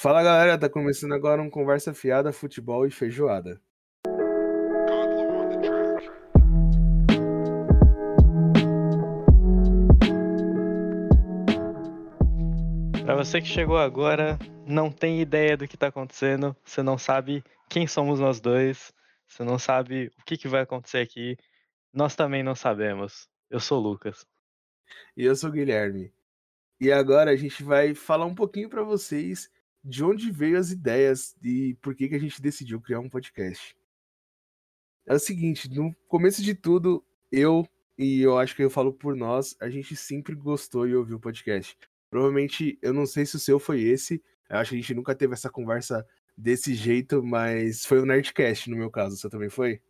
Fala galera, tá começando agora um Conversa Fiada, Futebol e Feijoada. Para você que chegou agora, não tem ideia do que tá acontecendo, você não sabe quem somos nós dois, você não sabe o que, que vai acontecer aqui, nós também não sabemos. Eu sou o Lucas. E eu sou o Guilherme. E agora a gente vai falar um pouquinho para vocês de onde veio as ideias e por que, que a gente decidiu criar um podcast. É o seguinte, no começo de tudo, eu e eu acho que eu falo por nós, a gente sempre gostou e ouviu o podcast. Provavelmente, eu não sei se o seu foi esse, eu acho que a gente nunca teve essa conversa desse jeito, mas foi o Nerdcast no meu caso, você também foi?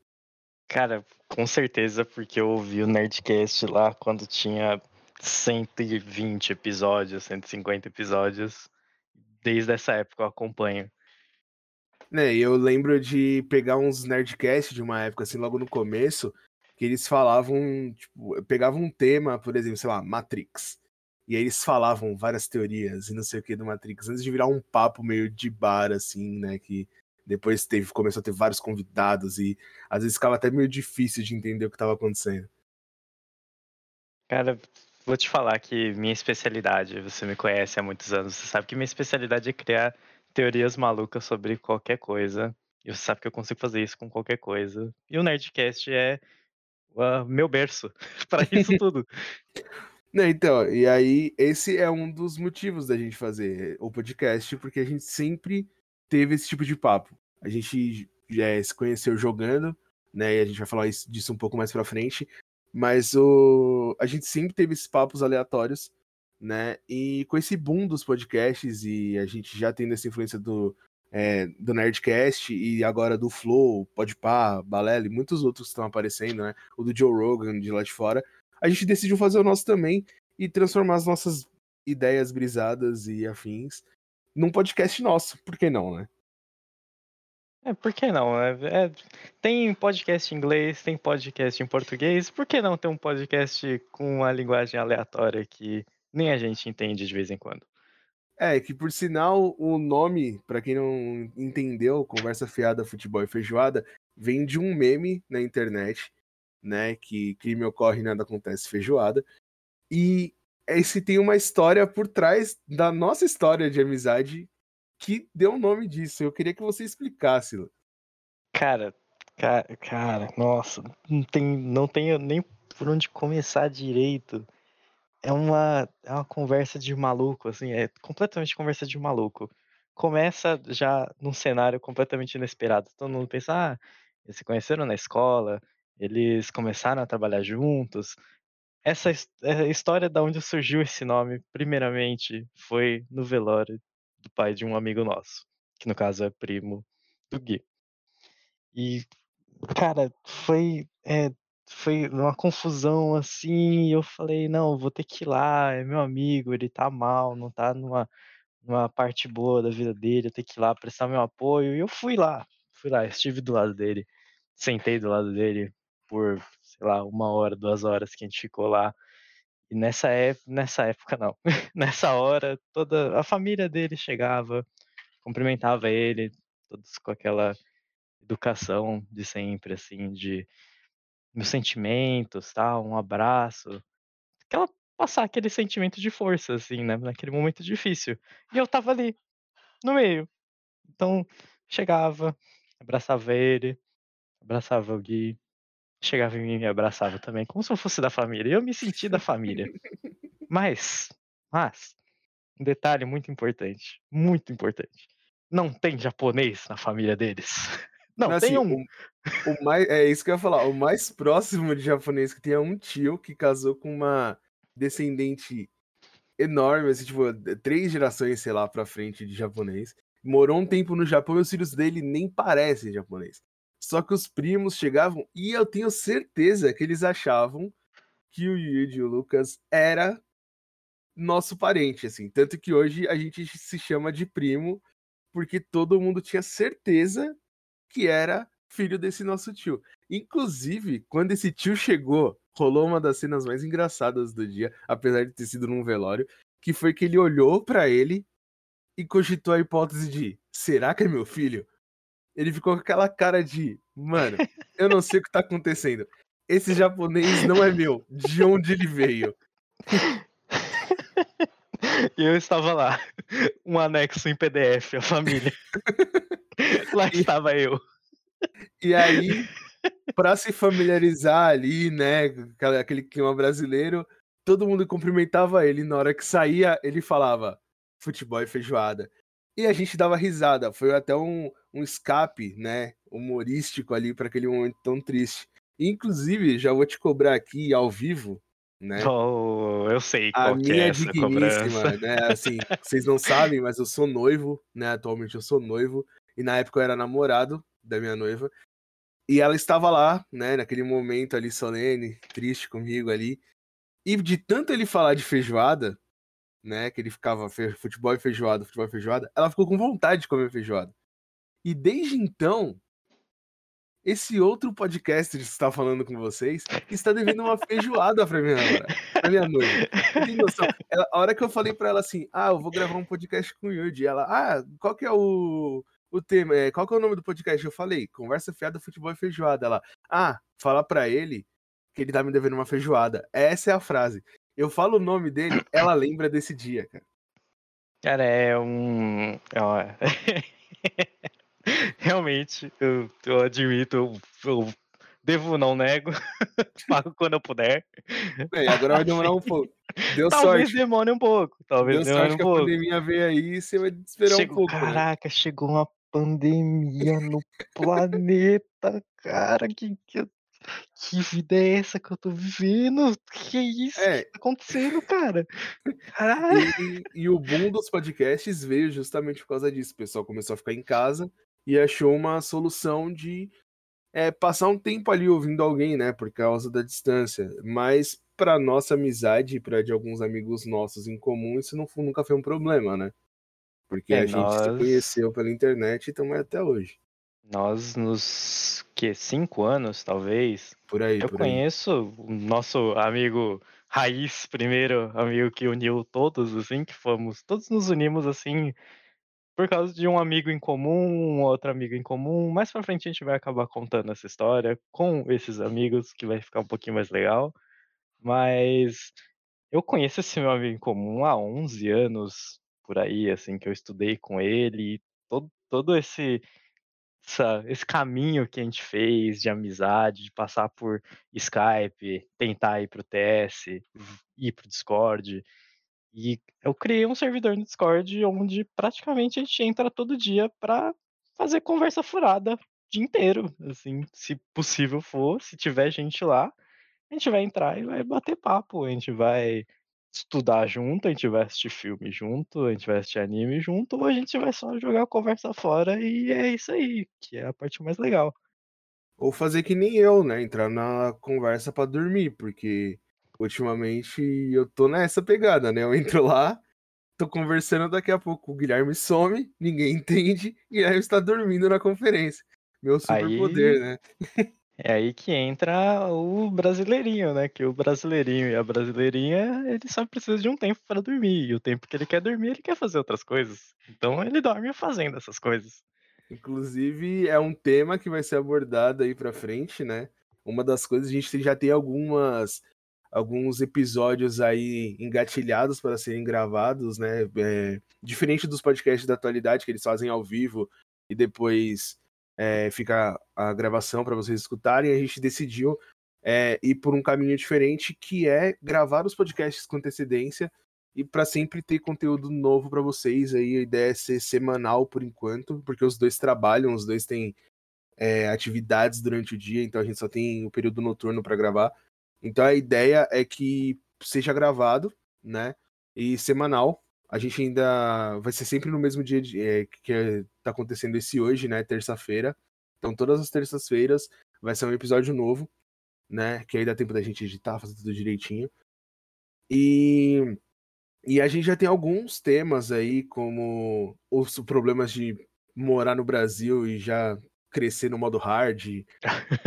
Cara, com certeza, porque eu ouvi o Nerdcast lá quando tinha 120 episódios, 150 episódios. Desde essa época eu acompanho. Né, eu lembro de pegar uns Nerdcast de uma época, assim, logo no começo, que eles falavam, tipo, pegavam um tema, por exemplo, sei lá, Matrix. E aí eles falavam várias teorias e não sei o que do Matrix, antes de virar um papo meio de bar, assim, né? Que depois teve, começou a ter vários convidados e às vezes ficava até meio difícil de entender o que estava acontecendo. Cara, vou te falar que minha especialidade, você me conhece há muitos anos, você sabe que minha especialidade é criar teorias malucas sobre qualquer coisa. E você sabe que eu consigo fazer isso com qualquer coisa. E o Nerdcast é uh, meu berço para isso tudo. Não, então, e aí esse é um dos motivos da gente fazer o podcast, porque a gente sempre teve esse tipo de papo. A gente já se conheceu jogando, né? E a gente vai falar isso, disso um pouco mais pra frente. Mas o... a gente sempre teve esses papos aleatórios, né? E com esse boom dos podcasts e a gente já tendo essa influência do, é, do Nerdcast e agora do Flow, Podpah, Balela e muitos outros que estão aparecendo, né? O do Joe Rogan de lá de fora. A gente decidiu fazer o nosso também e transformar as nossas ideias brisadas e afins num podcast nosso. Por que não, né? É, por que não? É, é, tem podcast em inglês, tem podcast em português, por que não ter um podcast com uma linguagem aleatória que nem a gente entende de vez em quando? É, que por sinal o nome, para quem não entendeu, Conversa Fiada, Futebol e Feijoada, vem de um meme na internet, né? Que crime ocorre nada acontece feijoada. E esse tem uma história por trás da nossa história de amizade que deu o nome disso. Eu queria que você explicasse. Cara, cara, cara, nossa, não tem, não tenho nem por onde começar direito. É uma, é uma conversa de maluco, assim, é completamente conversa de maluco. Começa já num cenário completamente inesperado. Todo mundo pensa, ah, eles se conheceram na escola, eles começaram a trabalhar juntos. Essa é história da onde surgiu esse nome, primeiramente, foi no velório do pai de um amigo nosso, que no caso é primo do Gui. E, cara, foi, é, foi uma confusão assim. eu falei: não, vou ter que ir lá, é meu amigo, ele tá mal, não tá numa, numa parte boa da vida dele, eu tenho que ir lá prestar meu apoio. E eu fui lá, fui lá, estive do lado dele, sentei do lado dele por, sei lá, uma hora, duas horas que a gente ficou lá. E nessa época, nessa época não, nessa hora toda a família dele chegava, cumprimentava ele, todos com aquela educação de sempre, assim, de meus sentimentos, tal, um abraço, aquela passar aquele sentimento de força, assim, né, naquele momento difícil. E eu tava ali, no meio. Então, chegava, abraçava ele, abraçava o Gui, chegava em mim e me abraçava também, como se eu fosse da família. Eu me senti da família. Mas, mas, um detalhe muito importante, muito importante. Não tem japonês na família deles. Não, assim, tem um. O, o, mais, é isso que eu ia falar. O mais próximo de japonês que tem é um tio que casou com uma descendente enorme, assim, tipo, três gerações, sei lá, pra frente de japonês. Morou um tempo no Japão e os filhos dele nem parecem japonês. Só que os primos chegavam e eu tenho certeza que eles achavam que o Yuji e o Lucas era nosso parente, assim. Tanto que hoje a gente se chama de primo, porque todo mundo tinha certeza que era filho desse nosso tio. Inclusive, quando esse tio chegou, rolou uma das cenas mais engraçadas do dia, apesar de ter sido num velório, que foi que ele olhou para ele e cogitou a hipótese de: será que é meu filho? Ele ficou com aquela cara de: mano, eu não sei o que tá acontecendo. Esse japonês não é meu. De onde ele veio? E eu estava lá, um anexo em PDF, a família. lá estava eu. E aí, para se familiarizar ali, né, aquele clima brasileiro, todo mundo cumprimentava ele. Na hora que saía, ele falava futebol e feijoada. E a gente dava risada. Foi até um, um escape, né, humorístico ali para aquele momento tão triste. Inclusive, já vou te cobrar aqui ao vivo, né? Oh, eu sei a qual que é minha essa cobrança. digníssima, né? Assim, vocês não sabem, mas eu sou noivo, né? Atualmente eu sou noivo. E na época eu era namorado da minha noiva. E ela estava lá, né? Naquele momento ali solene, triste comigo ali. E de tanto ele falar de feijoada, né? Que ele ficava futebol e feijoada, futebol e feijoada, ela ficou com vontade de comer feijoada. E desde então, esse outro podcast que está falando com vocês está devendo uma feijoada pra minha, pra minha noiva. Tem noção. Ela- a hora que eu falei pra ela assim, ah, eu vou gravar um podcast com o Yudi, ela, ah, qual que é o, o tema? É, qual que é o nome do podcast? Eu falei, Conversa Fiada, Futebol e Feijoada. Ela, ah, fala pra ele que ele tá me devendo uma feijoada. Essa é a frase. Eu falo o nome dele, ela lembra desse dia, cara. Cara, é um. Realmente, eu, eu admito, eu, eu devo, não nego, pago quando eu puder. E agora vai demorar um pouco. Deu Talvez sorte. demore um pouco, talvez Deu demore sorte um que a pouco. pandemia veio aí e você vai esperar Chegou- um pouco. né? Caraca, chegou uma pandemia no planeta, cara, que, que, que vida é essa que eu tô vivendo? Que isso É. que tá acontecendo, cara? Caralho. E, e o boom dos podcasts veio justamente por causa disso. O pessoal começou a ficar em casa e achou uma solução de é, passar um tempo ali ouvindo alguém, né? Por causa da distância. Mas para nossa amizade, para de alguns amigos nossos em comum, isso não, nunca foi um problema, né? Porque É, a gente se nós- conheceu pela internet e estamos até hoje. Nós nos que cinco anos, talvez, Por aí, eu por aí. conheço o nosso amigo Raiz, primeiro amigo que uniu todos, assim, que fomos, todos nos unimos assim por causa de um amigo em comum, um outro amigo em comum. Mais pra frente a gente vai acabar contando essa história com esses amigos, que vai ficar um pouquinho mais legal. Mas eu conheço esse meu amigo em comum há 11 anos, por aí, assim, que eu estudei com ele, todo, todo esse, esse caminho que a gente fez de amizade, de passar por Skype, tentar ir pro TS, ir pro Discord. E eu criei um servidor no Discord onde praticamente a gente entra todo dia pra fazer conversa furada o dia inteiro, assim, se possível for, se tiver gente lá, a gente vai entrar e vai bater papo, a gente vai estudar junto, a gente vai assistir filme junto, a gente vai assistir anime junto, ou a gente vai só jogar a conversa fora e é isso aí, que é a parte mais legal. Ou fazer que nem eu, né? Entrar na conversa pra dormir, porque ultimamente eu tô nessa pegada, né? Eu entro lá, tô conversando, daqui a pouco o Guilherme some, ninguém entende, e Guilherme está dormindo na conferência. Meu superpoder, Aí- né? É aí que entra o brasileirinho, né? Que o brasileirinho e a brasileirinha, ele só precisa de um tempo para dormir. E o tempo que ele quer dormir, ele quer fazer outras coisas. Então ele dorme fazendo essas coisas. Inclusive, é um tema que vai ser abordado aí pra frente, né? Uma das coisas, a gente já tem algumas alguns episódios aí engatilhados para serem gravados, né? É, diferente dos podcasts da atualidade, que eles fazem ao vivo e depois é, fica a gravação para vocês escutarem, a gente decidiu é, ir por um caminho diferente, que é gravar os podcasts com antecedência e para sempre ter conteúdo novo para vocês. Aí a ideia é ser semanal por enquanto, porque os dois trabalham, os dois têm é, atividades durante o dia, então a gente só tem o período noturno para gravar. Então a ideia é que seja gravado, né? E semanal. A gente ainda vai ser sempre no mesmo dia de, é, que está acontecendo esse hoje, né? Terça-feira. Então todas as terças-feiras vai ser um episódio novo, né? Que aí dá tempo da gente editar, fazer tudo direitinho. E e a gente já tem alguns temas aí, como os problemas de morar no Brasil e já crescer no modo hard,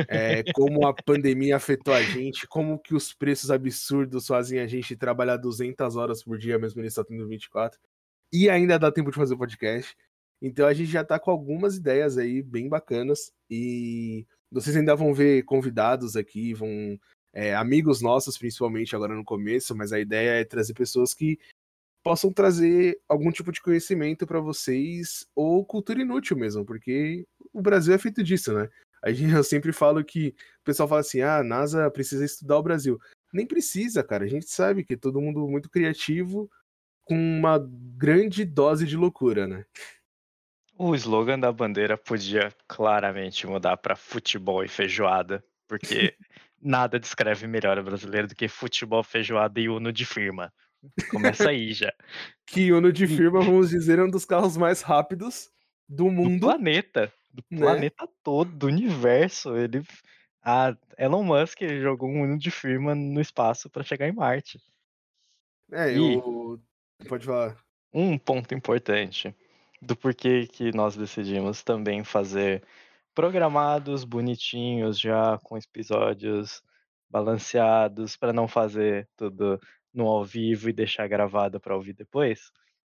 é, como a pandemia afetou a gente, como que os preços absurdos fazem a gente trabalhar 200 horas por dia, mesmo ele só tendo 24. e ainda dá tempo de fazer o podcast. Então a gente já tá com algumas ideias aí bem bacanas e vocês ainda vão ver convidados aqui, vão é, amigos nossos, principalmente agora no começo, mas a ideia é trazer pessoas que possam trazer algum tipo de conhecimento para vocês ou cultura inútil mesmo, porque o Brasil é feito disso, né? A gente, eu sempre falo que o pessoal fala assim: ah, a NASA precisa estudar o Brasil. Nem precisa, cara. A gente sabe que é todo mundo muito criativo com uma grande dose de loucura, né? O slogan da bandeira podia claramente mudar para futebol e feijoada, porque nada descreve melhor o brasileiro do que futebol, feijoada e uno de firma. Começa aí já. que uno de firma, vamos dizer, é um dos carros mais rápidos do mundo. Do planeta. Do né? planeta todo, do universo. Ele. A Elon Musk jogou um uno de firma no espaço para chegar em Marte. É, e eu. Pode falar. Um ponto importante do porquê que nós decidimos também fazer programados, bonitinhos, já com episódios balanceados, para não fazer tudo no ao vivo e deixar gravado para ouvir depois.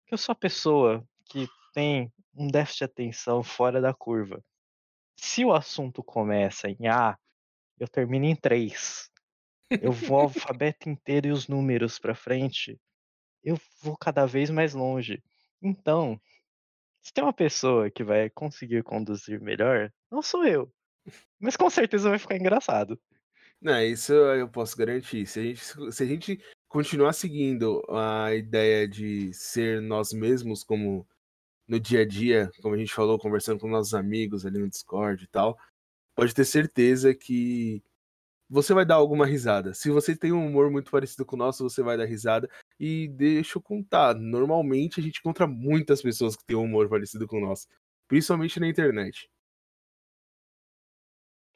Que eu sou a pessoa que tem um déficit de atenção fora da curva. Se o assunto começa em A, eu termino em 3. Eu vou o alfabeto inteiro e os números para frente. Eu vou cada vez mais longe. Então, se tem uma pessoa que vai conseguir conduzir melhor, não sou eu. Mas com certeza vai ficar engraçado. Não, isso eu posso garantir. Se a gente, se a gente continuar seguindo a ideia de ser nós mesmos, como no dia a dia, como a gente falou, conversando com nossos amigos ali no Discord e tal, pode ter certeza que você vai dar alguma risada. Se você tem um humor muito parecido com o nosso, você vai dar risada. E deixa eu contar, normalmente a gente encontra muitas pessoas que têm um humor parecido com o nosso, principalmente na internet.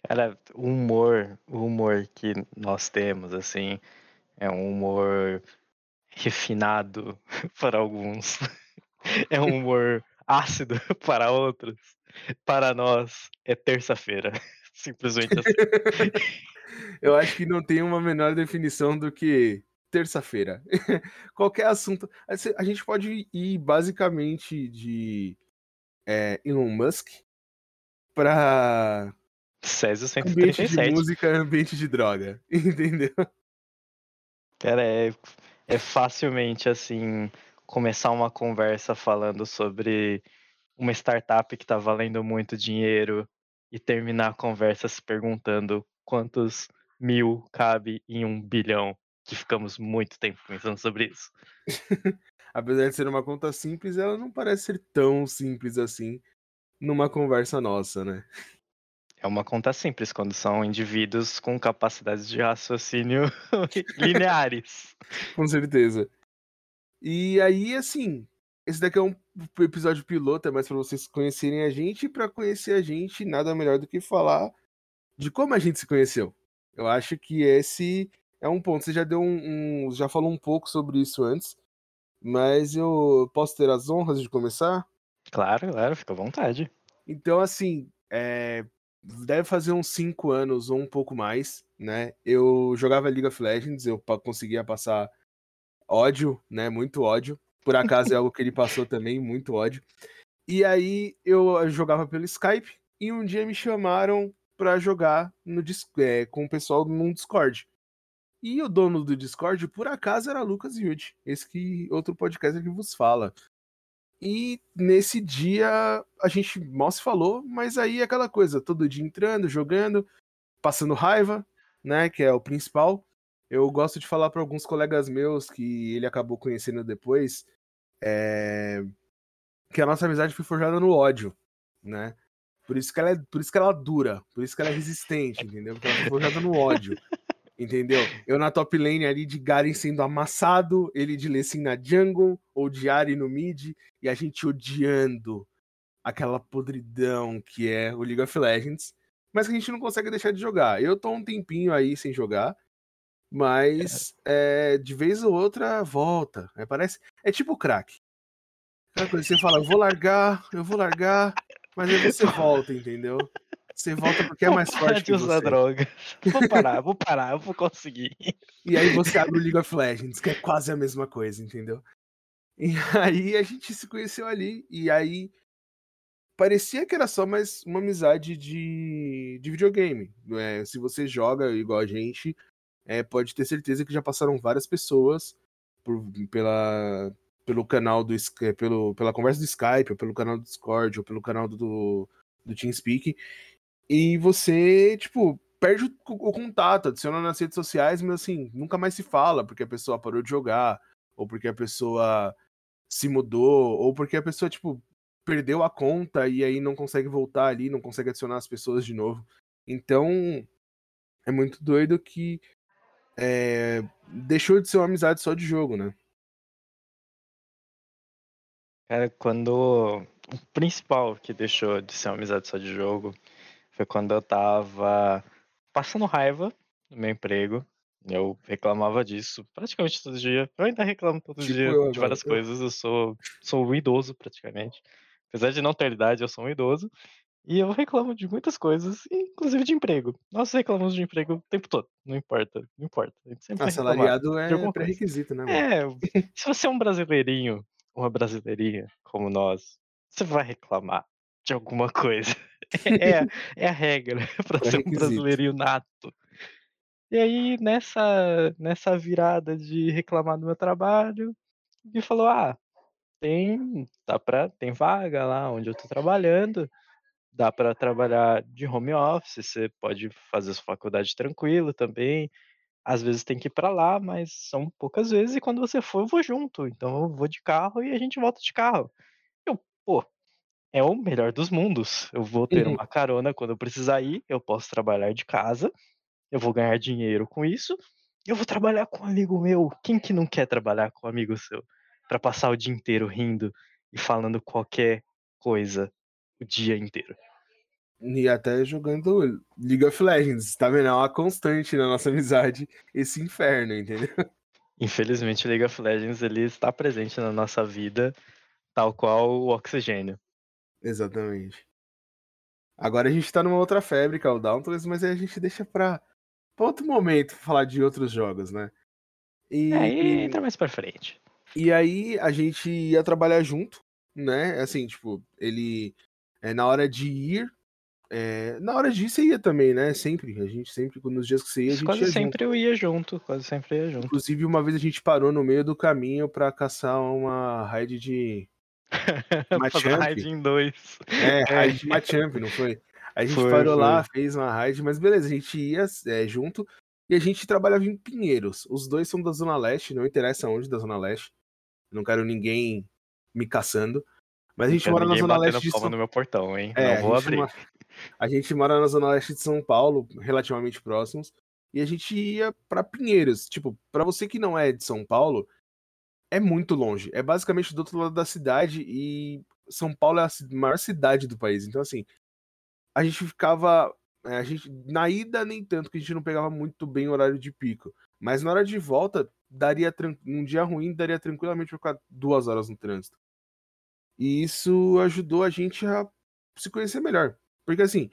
Cara, o humor, o humor que nós temos, assim, é um humor refinado para alguns. É um humor ácido para outros. Para nós, é terça-feira. Simplesmente assim. Eu acho que não tem uma menor definição do que terça-feira. Qualquer assunto. A gente pode ir basicamente de é, Elon Musk para Césio 137. Ambiente de música, ambiente de droga. Entendeu? Cara, é, é facilmente assim começar uma conversa falando sobre uma startup que está valendo muito dinheiro e terminar a conversa se perguntando quantos mil cabe em um bilhão, que ficamos muito tempo pensando sobre isso. Apesar de ser uma conta simples, ela não parece ser tão simples assim numa conversa nossa, né? É uma conta simples quando são indivíduos com capacidades de raciocínio lineares. com certeza. E aí, assim, esse daqui é um episódio piloto, é mais para vocês conhecerem a gente e para conhecer a gente, nada melhor do que falar de como a gente se conheceu. Eu acho que esse é um ponto. Você já deu um, um já falou um pouco sobre isso antes, mas eu posso ter as honras de começar? Claro, claro, fica à vontade. Então, assim, é, deve fazer uns 5 anos ou um pouco mais, né? Eu jogava League of Legends, eu conseguia passar ódio, né? Muito ódio. Por acaso é algo que ele passou também, muito ódio. E aí eu jogava pelo Skype e um dia me chamaram para jogar no é, com o pessoal num Discord. E o dono do Discord, por acaso, era Lucas Yud, esse que outro podcast que vos fala. E nesse dia a gente mal se falou, mas aí é aquela coisa, todo dia entrando, jogando, passando raiva, né, que é o principal. Eu gosto de falar para alguns colegas meus que ele acabou conhecendo depois, é... que a nossa amizade foi forjada no ódio, né? Por isso que ela é, por isso que ela dura, por isso que ela é resistente, entendeu? Porque ela foi forjada no ódio. Entendeu? Eu na top lane ali de Garen sendo amassado, ele de Lessin na jungle, ou de Ari no mid, e a gente odiando aquela podridão que é o League of Legends, mas que a gente não consegue deixar de jogar. Eu tô um tempinho aí sem jogar, mas é. É, de vez ou outra volta. É, parece, é tipo crack. Você fala, eu vou largar, eu vou largar, mas aí você volta, entendeu? Você volta porque é mais forte que você. droga. Vou parar, vou parar, eu vou conseguir. E aí você abre o League of Legends, que é quase a mesma coisa, entendeu? E aí a gente se conheceu ali. E aí parecia que era só mais uma amizade de, de videogame. É, se você joga igual a gente, é, pode ter certeza que já passaram várias pessoas por, pela, pelo canal do é, pelo, pela conversa do Skype, ou pelo canal do Discord, ou pelo canal do, do TeamSpeak. E você, tipo, perde o, o, contato, adiciona nas redes sociais, mas assim, nunca mais se fala, porque a pessoa parou de jogar, ou porque a pessoa se mudou, ou porque a pessoa, tipo, perdeu a conta e aí não consegue voltar ali, não consegue adicionar as pessoas de novo. Então, é muito doido que é, deixou de ser uma amizade só de jogo, né? Cara, quando. O principal que deixou de ser uma amizade só de jogo foi quando eu tava passando raiva no meu emprego. Eu reclamava disso praticamente todo dia. Eu ainda reclamo todo tipo dia eu, de várias eu... coisas. Eu sou, sou um idoso praticamente. Apesar de não ter idade, eu sou um idoso. E eu reclamo de muitas coisas, inclusive de emprego. Nós reclamamos de emprego o tempo todo. Não importa, não importa. A gente sempre Assalariado é pré-requisito, né? Mano? É, se você é um brasileirinho, uma brasileirinha como nós, você vai reclamar de alguma coisa. É, é a regra para ser um brasileirinho nato. E aí, nessa, nessa virada de reclamar do meu trabalho, ele falou: ah, tem, dá pra, tem vaga lá onde eu tô trabalhando, dá para trabalhar de home office, você pode fazer sua faculdade tranquilo também. Às vezes tem que ir para lá, mas são poucas vezes e quando você for eu vou junto. Então eu vou de carro e a gente volta de carro. Eu, pô, é o melhor dos mundos. Eu vou ter uhum. uma carona quando eu precisar ir, eu posso trabalhar de casa, eu vou ganhar dinheiro com isso, eu vou trabalhar com um amigo meu. Quem que não quer trabalhar com um amigo seu? para passar o dia inteiro rindo e falando qualquer coisa o dia inteiro. E até jogando League of Legends, tá vendo? É uma constante na nossa amizade esse inferno, entendeu? Infelizmente, o League of Legends ele está presente na nossa vida, tal qual o oxigênio. Exatamente. Agora a gente tá numa outra febre, que é o Dauntless, mas aí a gente deixa pra, pra outro momento falar de outros jogos, né? E... É, e entra mais pra frente. E aí a gente ia trabalhar junto, né? Assim, tipo, ele. É, na hora de ir. É, na hora de ir, você ia também, né? Sempre. A gente sempre, nos dias que você ia, a gente quase ia sempre junto. eu ia junto, quase sempre ia junto. Inclusive, uma vez a gente parou no meio do caminho para caçar uma raid de. Machamp. raid em dois. É, raid de Machamp, não foi? A gente foi, parou foi. lá, fez uma raid, mas beleza, a gente ia é, junto e a gente trabalhava em Pinheiros. Os dois são da Zona Leste, não interessa onde da Zona Leste. Não quero ninguém me caçando. Mas a gente mora na zona leste de São no meu portão, hein? É, não vou a abrir. Mora... A gente mora na zona leste de São Paulo, relativamente próximos, e a gente ia para Pinheiros. Tipo, para você que não é de São Paulo, é muito longe. É basicamente do outro lado da cidade e São Paulo é a maior cidade do país. Então assim, a gente ficava é, a gente na ida nem tanto que a gente não pegava muito bem o horário de pico, mas na hora de volta daria um dia ruim daria tranquilamente pra ficar duas horas no trânsito. E isso ajudou a gente a se conhecer melhor. Porque assim,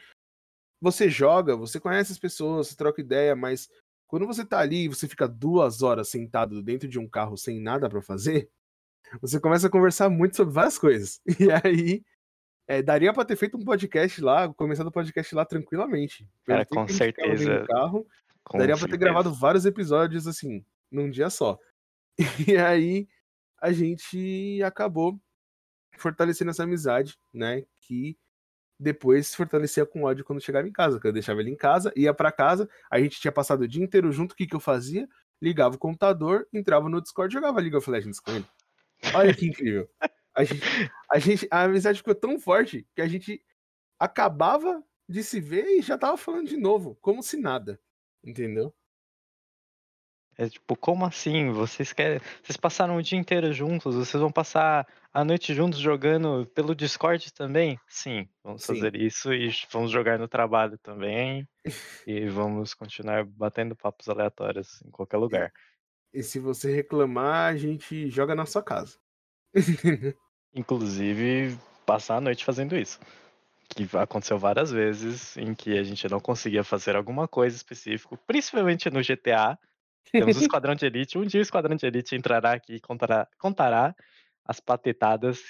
você joga, você conhece as pessoas, você troca ideia, mas quando você tá ali e você fica duas horas sentado dentro de um carro sem nada para fazer, você começa a conversar muito sobre várias coisas. E aí, é, daria para ter feito um podcast lá, começado o podcast lá tranquilamente. Cara, com certeza. Carro, com daria para ter gravado vários episódios assim, num dia só. E aí a gente acabou fortalecendo essa amizade, né? Que depois se fortalecia com ódio quando chegava em casa, que eu deixava ele em casa, ia para casa, a gente tinha passado o dia inteiro junto, o que, que eu fazia? Ligava o computador, entrava no Discord jogava League of Legends com ele. Olha que incrível. A gente, a gente, a amizade ficou tão forte que a gente acabava de se ver e já tava falando de novo, como se nada. Entendeu? É tipo, como assim? Vocês querem. Vocês passaram o dia inteiro juntos, vocês vão passar a noite juntos jogando pelo Discord também? Sim, vamos Sim. fazer isso e vamos jogar no trabalho também. e vamos continuar batendo papos aleatórios em qualquer lugar. E, e se você reclamar, a gente joga na sua casa. Inclusive, passar a noite fazendo isso. Que aconteceu várias vezes em que a gente não conseguia fazer alguma coisa específica, principalmente no GTA, temos o Esquadrão de Elite. Um dia o Esquadrão de Elite entrará aqui e contará, contará as patetadas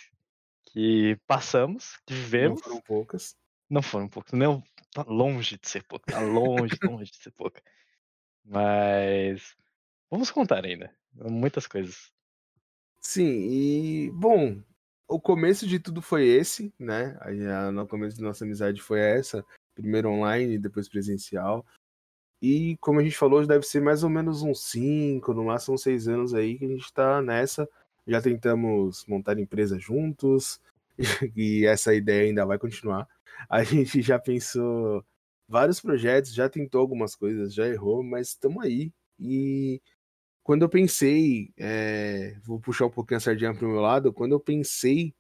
que passamos, que Não vivemos. foram poucas. Não foram poucas, não, tá longe de ser pouca, tá longe, longe de ser pouca. Mas vamos contar ainda, muitas coisas. Sim, e bom, o começo de tudo foi esse, né? Aí a, no começo da nossa amizade foi essa, primeiro online, depois presencial. E como a gente falou, deve ser mais ou menos uns 5, no máximo uns 6 anos aí que a gente tá nessa. Já tentamos montar empresa juntos, e essa ideia ainda vai continuar. A gente já pensou vários projetos, já tentou algumas coisas, já errou, mas estamos aí. E quando eu pensei, é, vou puxar um pouquinho a sardinha para o meu lado, quando eu pensei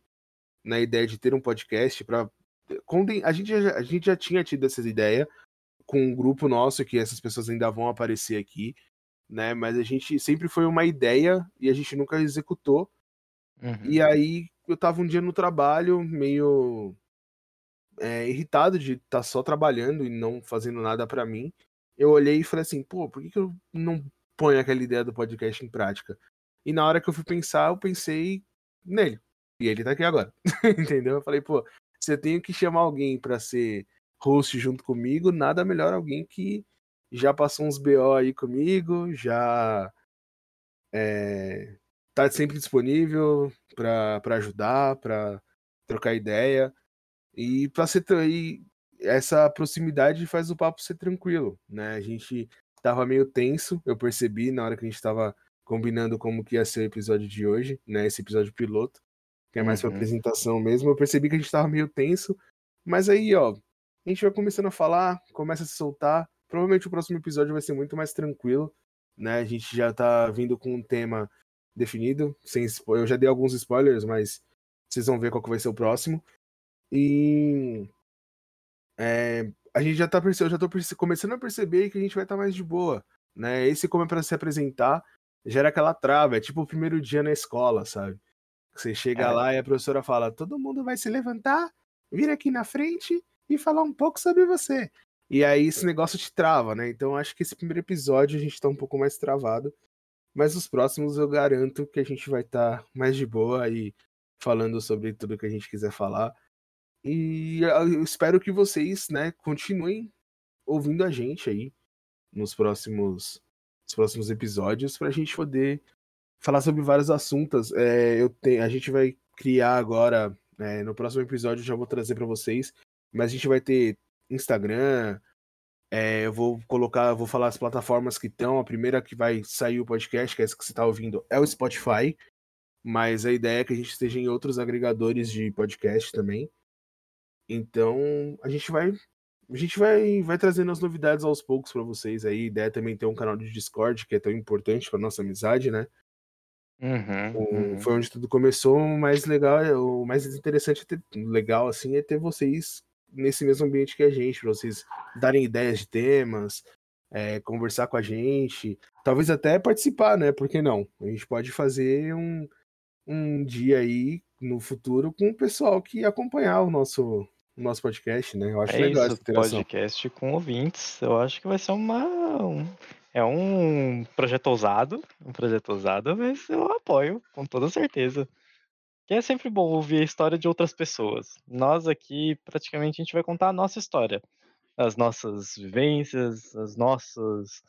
na ideia de ter um podcast para a gente, a gente já tinha tido essa ideia com um grupo nosso que essas pessoas ainda vão aparecer aqui, né? Mas a gente sempre foi uma ideia e a gente nunca executou. Uhum. E aí eu tava um dia no trabalho meio é, irritado de estar tá só trabalhando e não fazendo nada para mim. Eu olhei e falei assim, pô, por que, que eu não ponho aquela ideia do podcast em prática? E na hora que eu fui pensar, eu pensei nele. E ele tá aqui agora. Entendeu? Eu falei, pô, se eu tenho que chamar alguém para ser host junto comigo, nada melhor alguém que já passou uns BO aí comigo, já é, tá sempre disponível para ajudar, para trocar ideia. E para ser e essa proximidade faz o papo ser tranquilo, né? A gente tava meio tenso, eu percebi na hora que a gente tava combinando como que ia ser o episódio de hoje, né? Esse episódio piloto, que é mais uhum. pra apresentação mesmo. Eu percebi que a gente tava meio tenso, mas aí, ó, a gente vai começando a falar, começa a se soltar. Provavelmente o próximo episódio vai ser muito mais tranquilo, né? A gente já tá vindo com um tema definido, sem eu já dei alguns spoilers, mas vocês vão ver qual que vai ser o próximo. E é, a gente já tá eu já tô começando a perceber que a gente vai estar tá mais de boa, né? Esse como é para se apresentar, gera aquela trava, é tipo o primeiro dia na escola, sabe? Você chega é. lá e a professora fala: "Todo mundo vai se levantar, vir aqui na frente e falar um pouco sobre você". E aí esse negócio te trava, né? Então acho que esse primeiro episódio a gente tá um pouco mais travado, mas os próximos eu garanto que a gente vai estar tá mais de boa e falando sobre tudo que a gente quiser falar. E eu espero que vocês, né, continuem ouvindo a gente aí nos próximos, nos próximos episódios para a gente poder falar sobre vários assuntos. É, eu te, a gente vai criar agora, é, no próximo episódio já vou trazer para vocês, mas a gente vai ter Instagram, é, eu vou colocar, vou falar as plataformas que estão. A primeira que vai sair o podcast, que é essa que você está ouvindo, é o Spotify. Mas a ideia é que a gente esteja em outros agregadores de podcast também. Então, a gente vai a gente vai, vai trazendo as novidades aos poucos para vocês aí. A ideia é também ter um canal de Discord, que é tão importante para nossa amizade, né? Uhum, o, uhum. Foi onde tudo começou. O mais legal, o mais interessante, é ter, legal assim, é ter vocês nesse mesmo ambiente que a gente, para vocês darem ideias de temas, é, conversar com a gente, talvez até participar, né? Por que não? A gente pode fazer um, um dia aí no futuro com o pessoal que acompanhar o nosso o nosso podcast, né? Eu acho é legal isso, essa interação. podcast com ouvintes. Eu acho que vai ser uma. Um, é um projeto ousado. Um projeto ousado, mas eu apoio, com toda certeza. Que é sempre bom ouvir a história de outras pessoas. Nós aqui, praticamente, a gente vai contar a nossa história. As nossas vivências, os nossos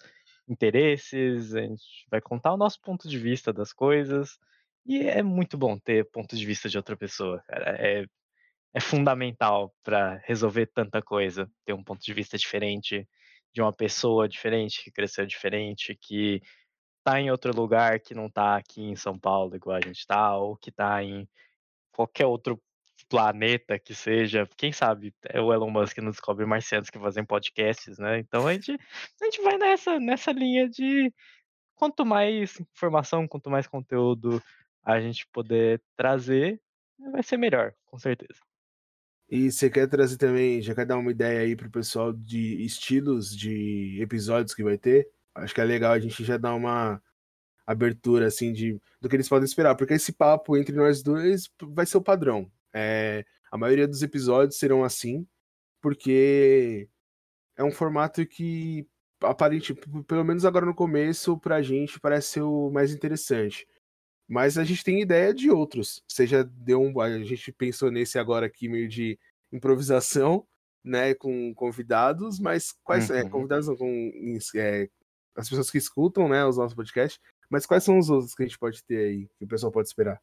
interesses, a gente vai contar o nosso ponto de vista das coisas. E é muito bom ter ponto de vista de outra pessoa, cara. É é fundamental para resolver tanta coisa, ter um ponto de vista diferente de uma pessoa diferente, que cresceu diferente, que tá em outro lugar que não tá aqui em São Paulo, igual a gente tá, ou que tá em qualquer outro planeta que seja. Quem sabe é o Elon Musk não descobre marcianos que fazem podcasts, né? Então a gente, a gente vai nessa, nessa linha de quanto mais informação, quanto mais conteúdo a gente poder trazer, vai ser melhor, com certeza. E você quer trazer também, já quer dar uma ideia aí pro pessoal de estilos de episódios que vai ter? Acho que é legal a gente já dar uma abertura, assim, de, do que eles podem esperar, porque esse papo entre nós dois vai ser o padrão. É, a maioria dos episódios serão assim, porque é um formato que, aparente, pelo menos agora no começo, pra gente parece ser o mais interessante. Mas a gente tem ideia de outros. Você já deu um. A gente pensou nesse agora aqui, meio de improvisação, né? Com convidados, mas quais. É, Uhum. convidados não, com é, as pessoas que escutam, né? Os nossos podcasts. Mas quais são os outros que a gente pode ter aí, que o pessoal pode esperar?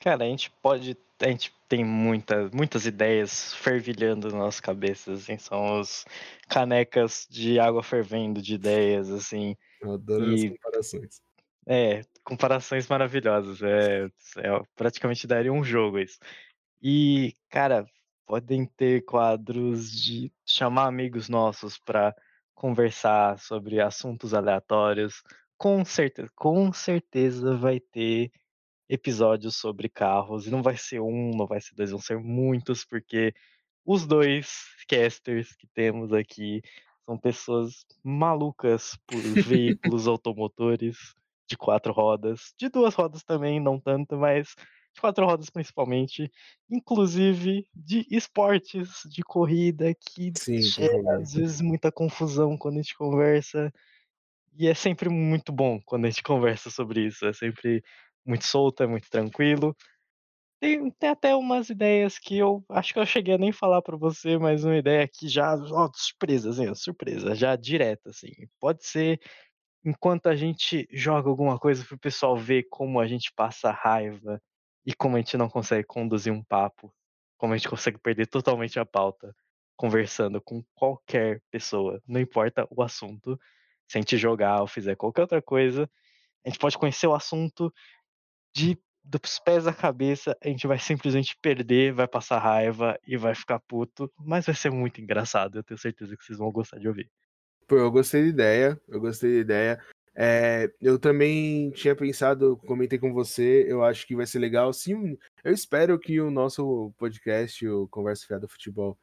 Cara, a gente pode. A gente tem muita, muitas ideias fervilhando nas nossas cabeças, assim, são os canecas de água fervendo de ideias, assim. Eu adoro as E- comparações. É, comparações maravilhosas. É, é, praticamente daria um jogo isso. E, cara, podem ter quadros de chamar amigos nossos para conversar sobre assuntos aleatórios. Com certeza, com certeza vai ter episódios sobre carros. E não vai ser um, não vai ser dois, vão ser muitos, porque os dois casters que temos aqui são pessoas malucas por veículos automotores de quatro rodas, de duas rodas também, não tanto, mas quatro rodas principalmente, inclusive de esportes de corrida que Sim, gera às vezes muita confusão quando a gente conversa. E é sempre muito bom quando a gente conversa sobre isso, é sempre muito solto, é muito tranquilo. Tem, tem até umas ideias que eu acho que eu cheguei a nem falar pra você, mas uma ideia que já, ó, surpresa, assim, surpresa, já direta, assim. Pode ser enquanto a gente joga alguma coisa pro pessoal ver como a gente passa raiva e como a gente não consegue conduzir um papo, como a gente consegue perder totalmente a pauta conversando com qualquer pessoa, não importa o assunto. Se a gente jogar ou fizer qualquer outra coisa, a gente pode conhecer o assunto de dos pés à cabeça, a gente vai simplesmente perder, vai passar raiva e vai ficar puto, mas vai ser muito engraçado, eu tenho certeza que vocês vão gostar de ouvir. Pô, eu gostei da ideia, eu gostei da ideia. É, eu também tinha pensado, comentei com você, eu acho que vai ser legal. Sim, eu espero que o nosso podcast, o Conversa Fiada Futebol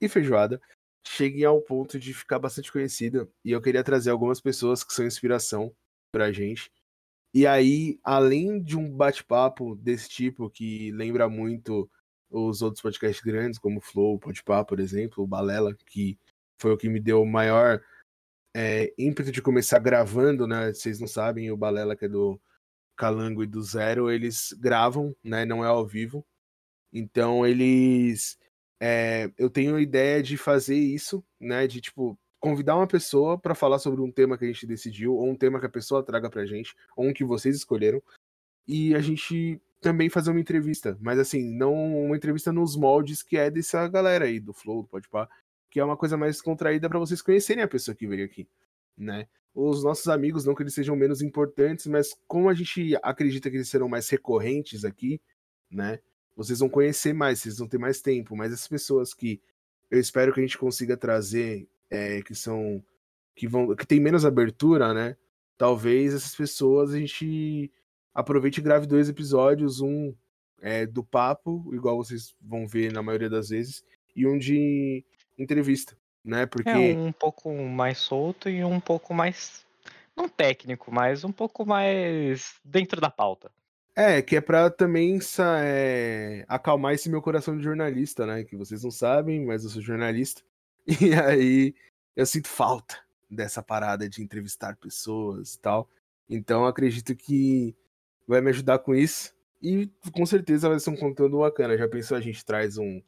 e Feijoada, chegue ao ponto de ficar bastante conhecido. E eu queria trazer algumas pessoas que são inspiração pra gente. E aí, além de um bate-papo desse tipo, que lembra muito os outros podcasts grandes, como o Flow, o Podpah, por exemplo, o Balela, que foi o que me deu o maior é, ímpeto de começar gravando, né? Vocês não sabem, o Balela, que é do Calango e do Zero, eles gravam, né? Não é ao vivo. Então eles. é, eu tenho a ideia de fazer isso, né? De tipo, convidar uma pessoa para falar sobre um tema que a gente decidiu, ou um tema que a pessoa traga pra gente, ou um que vocês escolheram. E a gente também fazer uma entrevista, mas assim, não uma entrevista nos moldes que é dessa galera aí, do Flow, do Podpah, que é uma coisa mais contraída para vocês conhecerem a pessoa que veio aqui, né? Os nossos amigos, não que eles sejam menos importantes, mas como a gente acredita que eles serão mais recorrentes aqui, né? Vocês vão conhecer mais, vocês vão ter mais tempo, mas as pessoas que eu espero que a gente consiga trazer, é, que são que vão que tem menos abertura, né? Talvez essas pessoas a gente aproveite e grave dois episódios, um é, do papo, igual vocês vão ver na maioria das vezes, e um de entrevista, né? Porque É um pouco mais solto e um pouco mais. Não técnico, mas um pouco mais dentro da pauta. É, que é pra também é, acalmar esse meu coração de jornalista, né? Que vocês não sabem, mas eu sou jornalista. E aí eu sinto falta dessa parada de entrevistar pessoas e tal. Então acredito que vai me ajudar com isso. E com certeza vai ser um conteúdo bacana. Já pensou a gente traz um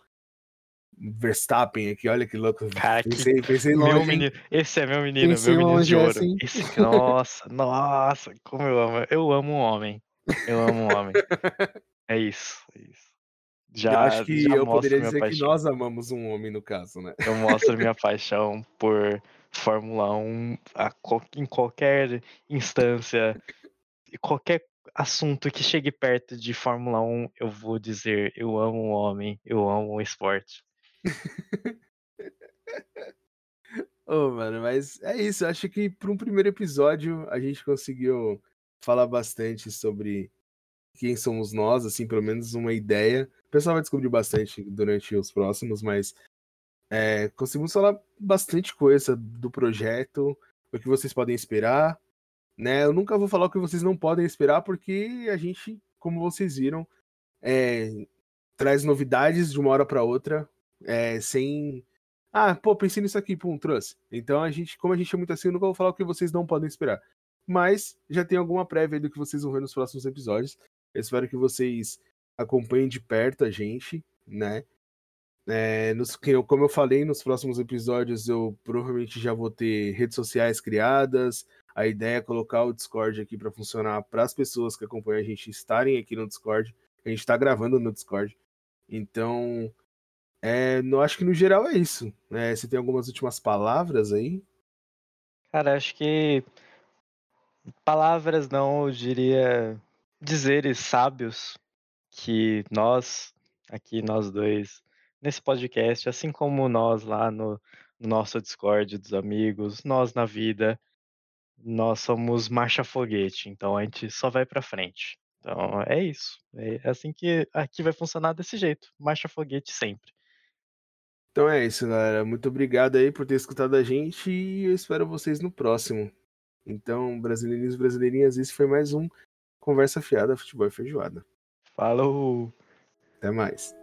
Verstappen aqui? Olha que louco. Cara, que pensei, pensei Meu longe. hein? menino, esse é meu menino, Pensei meu menino de ouro. essa, hein? Esse- nossa, nossa, como eu amo. Eu amo um homem. Eu amo um homem. É isso, é isso. Já, eu acho que eu poderia dizer que paixão. nós amamos um homem, no caso, né? Eu mostro minha paixão por Fórmula 1 a em qualquer instância, qualquer assunto que chegue perto de Fórmula 1, eu vou dizer: eu amo o homem, eu amo o esporte. Ô, mano, mas é isso. Acho que para um primeiro episódio a gente conseguiu falar bastante sobre quem somos nós, assim, pelo menos uma ideia. O pessoal vai descobrir bastante durante os próximos, mas é, conseguimos falar bastante coisa do projeto, o que vocês podem esperar, né? Eu nunca vou falar o que vocês não podem esperar, porque a gente, como vocês viram, é, traz novidades de uma hora para outra, é, sem ah, pô, pensei nisso aqui, pum, trouxe. Então a gente, como a gente é muito assim, eu nunca vou falar o que vocês não podem esperar. mas já tem alguma prévia do que vocês vão ver nos próximos episódios. Eu espero que vocês acompanhem de perto a gente, né? É, nos, como eu falei, nos próximos episódios eu provavelmente já vou ter redes sociais criadas. A ideia é colocar o Discord aqui para funcionar para as pessoas que acompanham a gente estarem aqui no Discord. A gente está gravando no Discord. Então, é, não acho que no geral é isso. É, você tem algumas últimas palavras aí? Cara, acho que palavras não, eu diria dizeres sábios que nós, aqui nós dois, nesse podcast, assim como nós lá no, no nosso Discord dos amigos, nós na vida, nós somos marcha foguete, então a gente só vai para frente. Então é isso. É assim que aqui vai funcionar desse jeito, marcha foguete sempre. Então é isso, galera. Muito obrigado aí por ter escutado a gente e eu espero vocês no próximo. Então, brasileirinhos e brasileirinhas, esse foi mais um Conversa Fiada Futebol e Feijoada. Falou! Até mais.